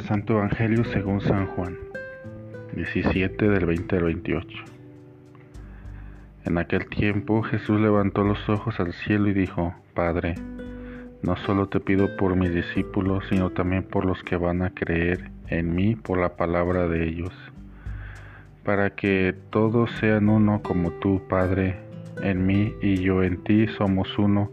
Santo Evangelio según San Juan, 17 del 20 al 28. En aquel tiempo Jesús levantó los ojos al cielo y dijo, Padre, no solo te pido por mis discípulos, sino también por los que van a creer en mí por la palabra de ellos, para que todos sean uno como tú, Padre, en mí y yo en ti somos uno,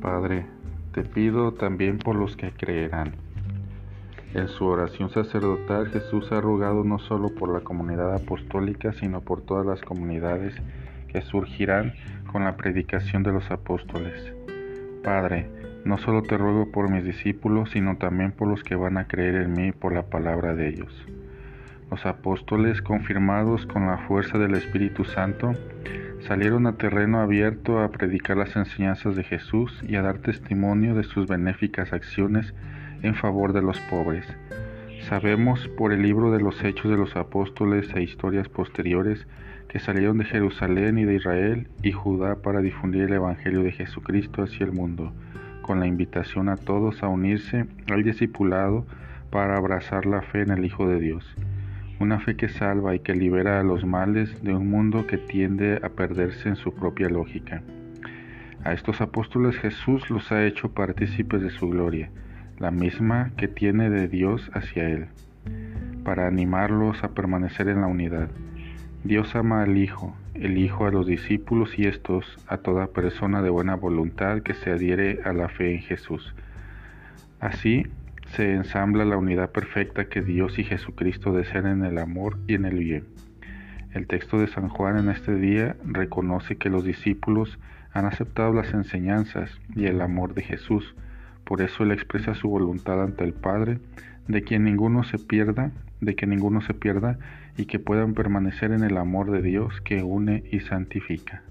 Padre, te pido también por los que creerán en su oración sacerdotal Jesús ha rogado no solo por la comunidad apostólica, sino por todas las comunidades que surgirán con la predicación de los apóstoles. Padre, no solo te ruego por mis discípulos, sino también por los que van a creer en mí por la palabra de ellos. Los apóstoles, confirmados con la fuerza del Espíritu Santo, salieron a terreno abierto a predicar las enseñanzas de Jesús y a dar testimonio de sus benéficas acciones en favor de los pobres. Sabemos por el libro de los Hechos de los Apóstoles e historias posteriores que salieron de Jerusalén y de Israel y Judá para difundir el Evangelio de Jesucristo hacia el mundo, con la invitación a todos a unirse al discipulado para abrazar la fe en el Hijo de Dios, una fe que salva y que libera a los males de un mundo que tiende a perderse en su propia lógica. A estos apóstoles Jesús los ha hecho partícipes de su gloria, la misma que tiene de Dios hacia Él, para animarlos a permanecer en la unidad. Dios ama al Hijo, el Hijo a los discípulos y estos a toda persona de buena voluntad que se adhiere a la fe en Jesús. Así se ensambla la unidad perfecta que Dios y Jesucristo desean en el amor y en el bien. El texto de San Juan en este día reconoce que los discípulos han aceptado las enseñanzas y el amor de Jesús, por eso Él expresa su voluntad ante el Padre de que ninguno se pierda, de que ninguno se pierda y que puedan permanecer en el amor de Dios que une y santifica.